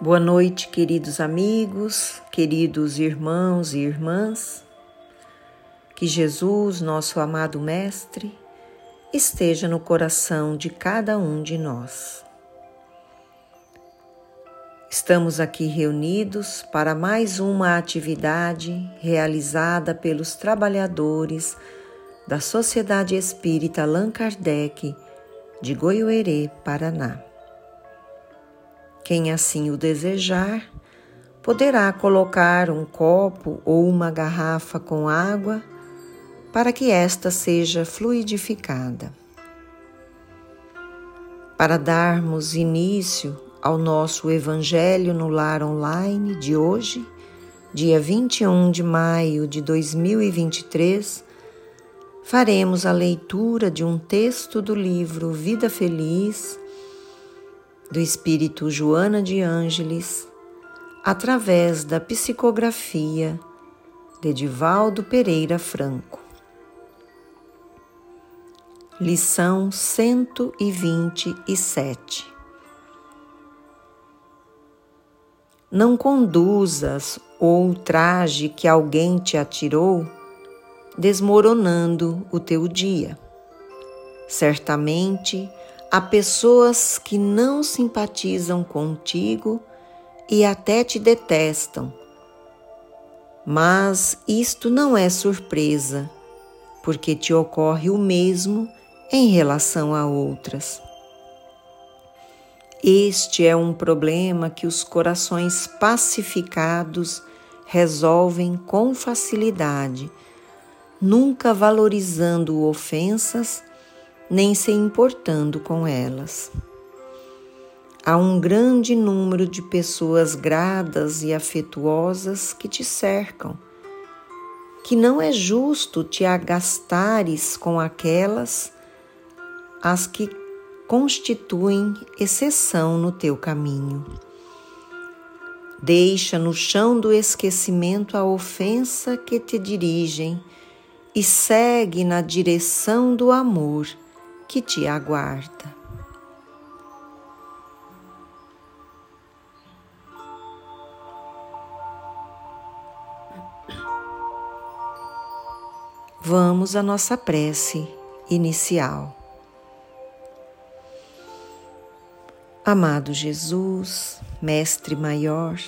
Boa noite, queridos amigos, queridos irmãos e irmãs. Que Jesus, nosso amado Mestre, esteja no coração de cada um de nós. Estamos aqui reunidos para mais uma atividade realizada pelos trabalhadores da Sociedade Espírita Allan Kardec de Goiôerê, Paraná. Quem assim o desejar, poderá colocar um copo ou uma garrafa com água para que esta seja fluidificada. Para darmos início ao nosso Evangelho no Lar Online de hoje, dia 21 de maio de 2023, faremos a leitura de um texto do livro Vida Feliz do espírito Joana de Ângeles, através da psicografia de Divaldo Pereira Franco. Lição 127 Não conduzas o ultraje que alguém te atirou, desmoronando o teu dia. Certamente, Há pessoas que não simpatizam contigo e até te detestam. Mas isto não é surpresa, porque te ocorre o mesmo em relação a outras. Este é um problema que os corações pacificados resolvem com facilidade, nunca valorizando ofensas nem se importando com elas. Há um grande número de pessoas gradas e afetuosas que te cercam, que não é justo te agastares com aquelas as que constituem exceção no teu caminho. Deixa no chão do esquecimento a ofensa que te dirigem e segue na direção do amor que te aguarda. Vamos à nossa prece inicial. Amado Jesus, Mestre Maior,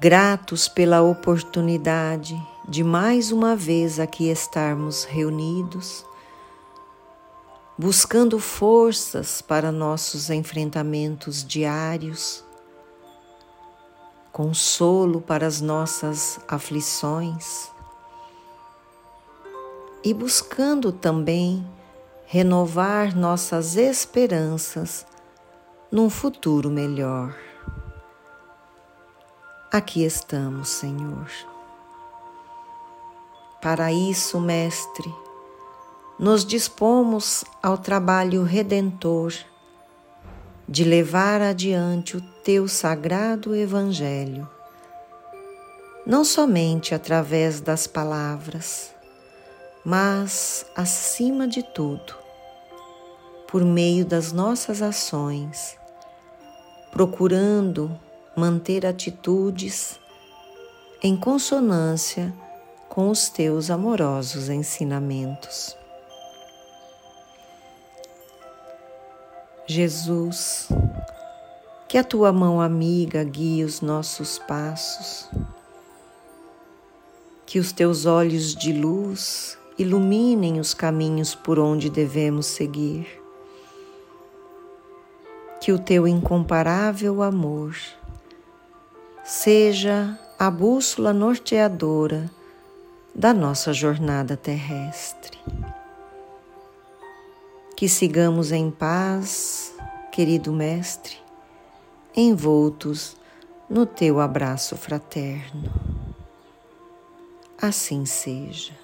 gratos pela oportunidade de mais uma vez aqui estarmos reunidos buscando forças para nossos enfrentamentos diários, consolo para as nossas aflições e buscando também renovar nossas esperanças num futuro melhor. Aqui estamos, Senhor. Para isso, Mestre, nos dispomos ao trabalho redentor de levar adiante o teu sagrado Evangelho, não somente através das palavras, mas, acima de tudo, por meio das nossas ações, procurando manter atitudes em consonância com os teus amorosos ensinamentos. Jesus, que a tua mão amiga guie os nossos passos, que os teus olhos de luz iluminem os caminhos por onde devemos seguir, que o teu incomparável amor seja a bússola norteadora da nossa jornada terrestre que sigamos em paz, querido Mestre, envoltos no teu abraço fraterno. Assim seja.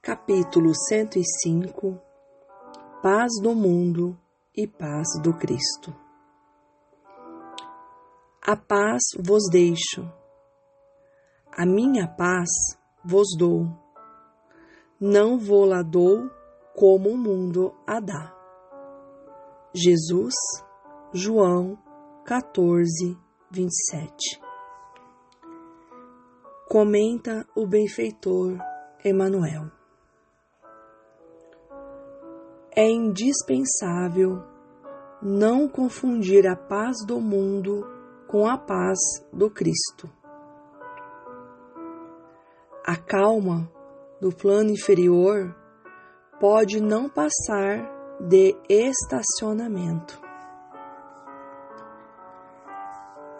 Capítulo 105 paz do mundo e paz do Cristo. A paz vos deixo, a minha paz vos dou, não vou lá dou como o mundo a dá. Jesus, João 14, 27. Comenta o benfeitor Emanuel. É indispensável não confundir a paz do mundo com a paz do Cristo. A calma do plano inferior pode não passar de estacionamento.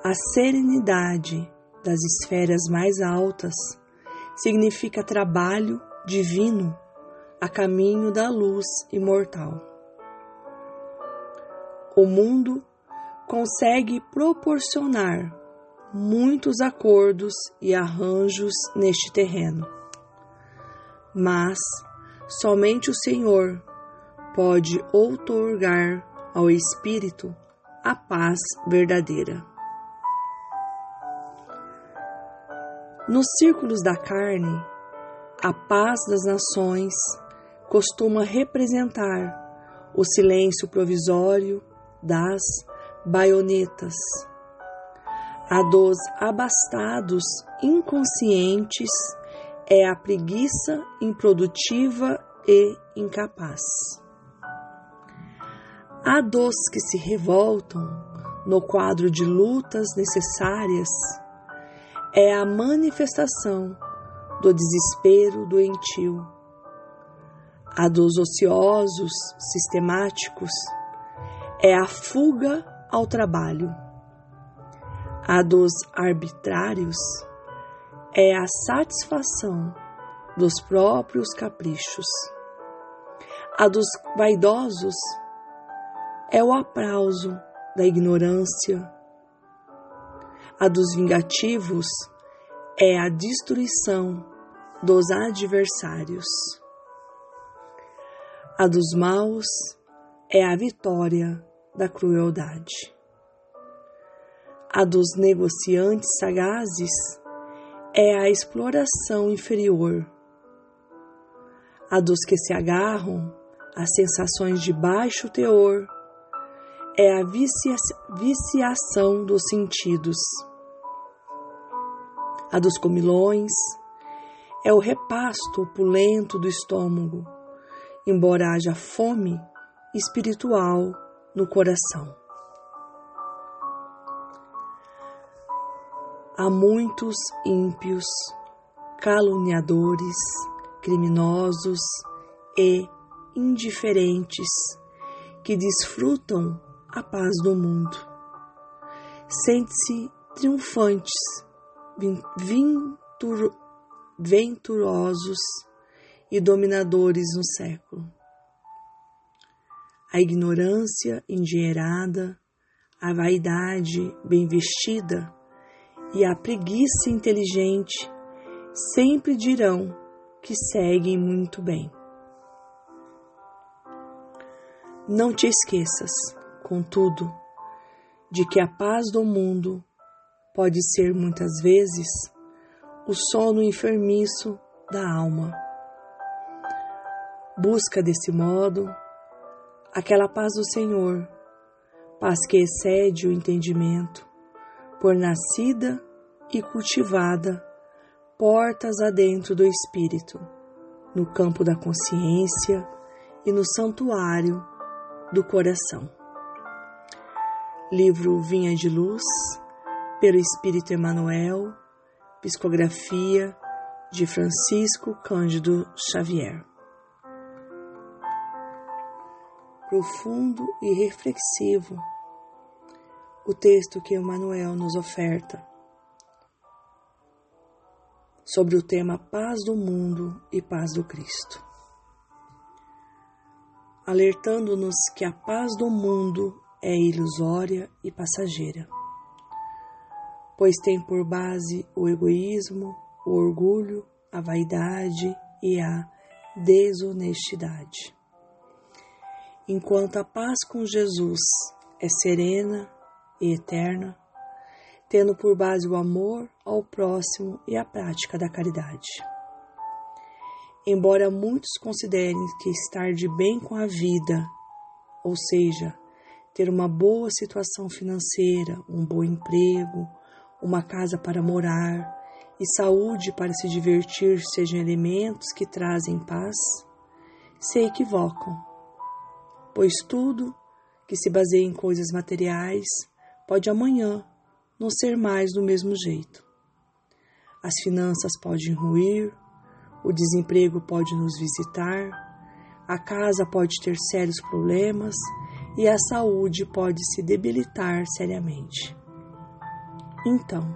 A serenidade das esferas mais altas significa trabalho divino a caminho da luz imortal. O mundo consegue proporcionar muitos acordos e arranjos neste terreno, mas somente o Senhor pode outorgar ao espírito a paz verdadeira. Nos círculos da carne, a paz das nações costuma representar o silêncio provisório das baionetas, a dos abastados inconscientes é a preguiça improdutiva e incapaz. A dos que se revoltam no quadro de lutas necessárias é a manifestação do desespero doentio. A dos ociosos sistemáticos é a fuga ao trabalho. A dos arbitrários é a satisfação dos próprios caprichos. A dos vaidosos é o aplauso da ignorância. A dos vingativos é a destruição dos adversários. A dos maus é a vitória da crueldade. A dos negociantes sagazes é a exploração inferior. A dos que se agarram às sensações de baixo teor é a vicia viciação dos sentidos. A dos comilões é o repasto opulento do estômago, embora haja fome espiritual no coração. Há muitos ímpios, caluniadores, criminosos e indiferentes que desfrutam a paz do mundo. Sente-se triunfantes, venturosos e dominadores no século a ignorância endinheirada, a vaidade bem vestida e a preguiça inteligente sempre dirão que seguem muito bem. Não te esqueças, contudo, de que a paz do mundo pode ser muitas vezes o sono enfermiço da alma. Busca desse modo aquela paz do Senhor, paz que excede o entendimento, por nascida e cultivada, portas adentro do espírito, no campo da consciência e no santuário do coração. Livro Vinha de Luz, pelo Espírito Emmanuel, psicografia de Francisco Cândido Xavier. Profundo e reflexivo o texto que Emmanuel nos oferta sobre o tema Paz do Mundo e Paz do Cristo, alertando-nos que a paz do mundo é ilusória e passageira, pois tem por base o egoísmo, o orgulho, a vaidade e a desonestidade enquanto a paz com Jesus é serena e eterna, tendo por base o amor ao próximo e a prática da caridade. Embora muitos considerem que estar de bem com a vida, ou seja, ter uma boa situação financeira, um bom emprego, uma casa para morar e saúde para se divertir sejam elementos que trazem paz, se equivocam, pois tudo que se baseia em coisas materiais pode amanhã não ser mais do mesmo jeito. As finanças podem ruir, o desemprego pode nos visitar, a casa pode ter sérios problemas e a saúde pode se debilitar seriamente. Então,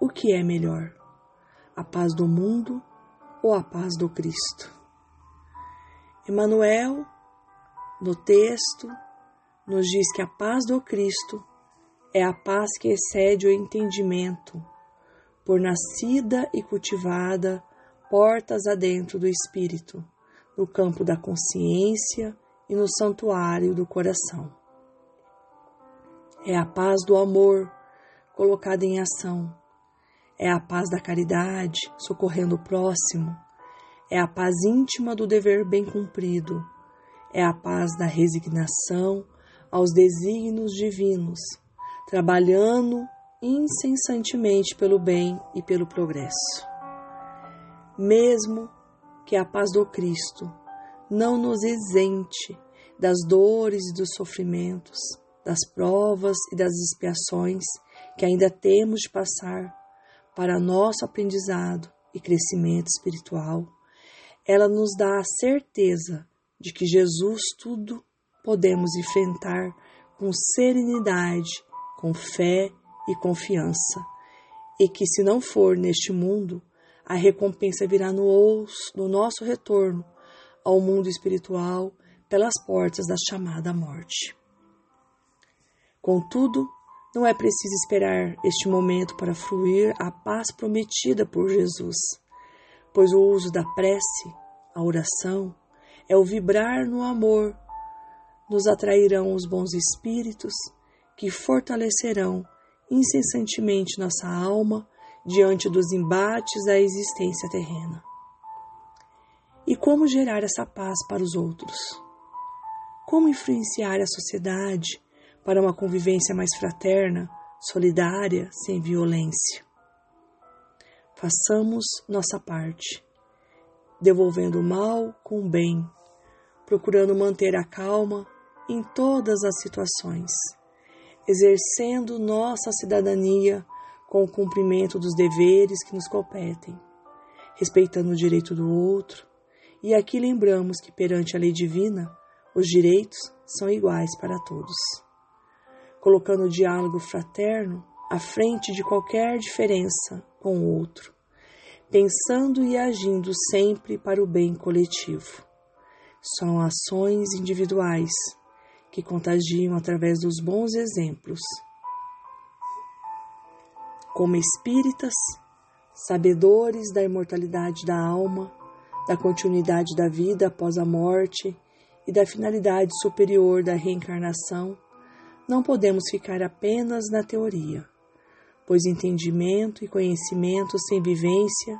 o que é melhor? A paz do mundo ou a paz do Cristo? Emmanuel, no texto, nos diz que a paz do Cristo é a paz que excede o entendimento, por nascida e cultivada portas adentro do espírito, no campo da consciência e no santuário do coração. É a paz do amor colocada em ação. É a paz da caridade, socorrendo o próximo. É a paz íntima do dever bem cumprido. É a paz da resignação aos desígnios divinos trabalhando incessantemente pelo bem e pelo progresso. Mesmo que a paz do Cristo não nos isente das dores e dos sofrimentos, das provas e das expiações que ainda temos de passar para nosso aprendizado e crescimento espiritual, ela nos dá a certeza de que Jesus tudo podemos enfrentar com serenidade com fé e confiança, e que, se não for neste mundo, a recompensa virá no, no nosso retorno ao mundo espiritual pelas portas da chamada morte. Contudo, não é preciso esperar este momento para fluir a paz prometida por Jesus, pois o uso da prece, a oração, é o vibrar no amor, nos atrairão os bons espíritos que fortalecerão incessantemente nossa alma diante dos embates da existência terrena. E como gerar essa paz para os outros? Como influenciar a sociedade para uma convivência mais fraterna, solidária, sem violência? Façamos nossa parte, devolvendo o mal com o bem, procurando manter a calma em todas as situações exercendo nossa cidadania com o cumprimento dos deveres que nos competem, respeitando o direito do outro, e aqui lembramos que perante a lei divina, os direitos são iguais para todos. Colocando o diálogo fraterno à frente de qualquer diferença com o outro, pensando e agindo sempre para o bem coletivo. São ações individuais que contagiam através dos bons exemplos. Como espíritas, sabedores da imortalidade da alma, da continuidade da vida após a morte e da finalidade superior da reencarnação, não podemos ficar apenas na teoria, pois entendimento e conhecimento sem vivência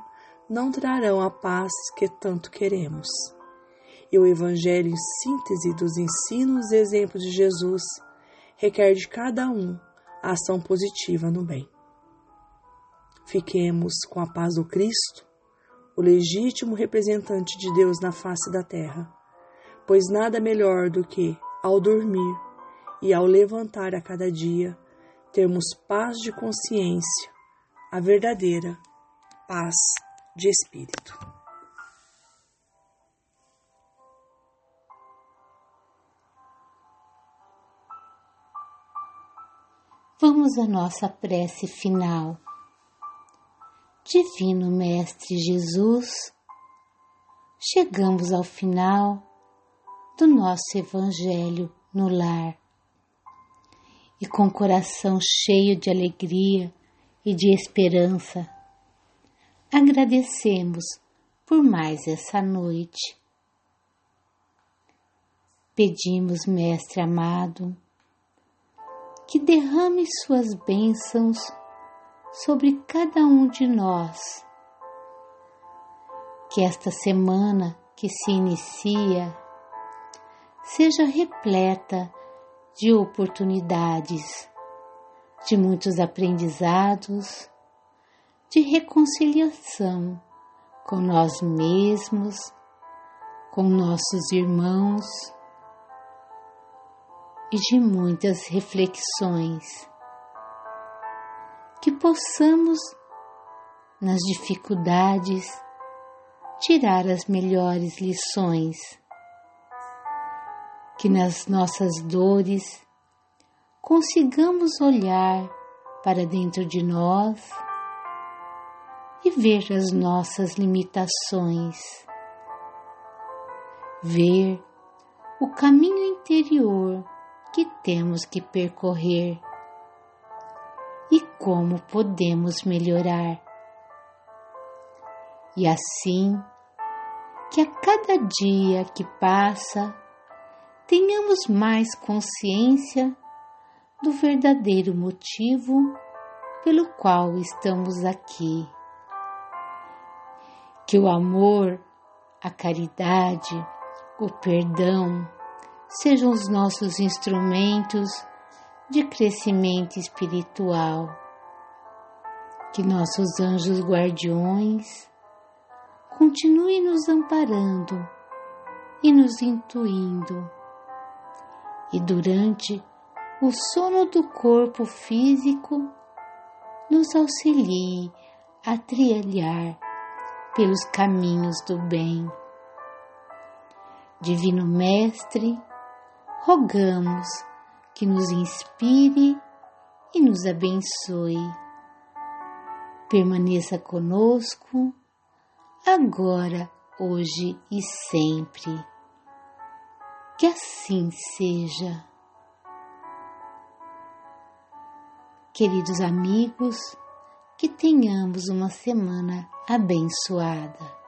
não trarão a paz que tanto queremos e o Evangelho em síntese dos ensinos e exemplos de Jesus requer de cada um a ação positiva no bem. Fiquemos com a paz do Cristo, o legítimo representante de Deus na face da terra, pois nada melhor do que, ao dormir e ao levantar a cada dia, termos paz de consciência, a verdadeira paz de espírito. Vamos à nossa prece final. Divino Mestre Jesus, chegamos ao final do nosso Evangelho no lar e com coração cheio de alegria e de esperança, agradecemos por mais essa noite. Pedimos, Mestre amado, que derrame suas bênçãos sobre cada um de nós. Que esta semana que se inicia seja repleta de oportunidades, de muitos aprendizados, de reconciliação com nós mesmos, com nossos irmãos e de muitas reflexões. Que possamos, nas dificuldades, tirar as melhores lições. Que nas nossas dores consigamos olhar para dentro de nós e ver as nossas limitações, ver o caminho interior que temos que percorrer e como podemos melhorar. E assim, que a cada dia que passa, tenhamos mais consciência do verdadeiro motivo pelo qual estamos aqui que o amor, a caridade, o perdão sejam os nossos instrumentos de crescimento espiritual. Que nossos anjos guardiões continuem nos amparando e nos intuindo, e durante o sono do corpo físico, nos auxilie a trilhar pelos caminhos do bem. Divino Mestre, rogamos que nos inspire e nos abençoe. Permaneça conosco, agora, hoje e sempre. Que assim seja. Queridos amigos, que tenhamos uma semana abençoada.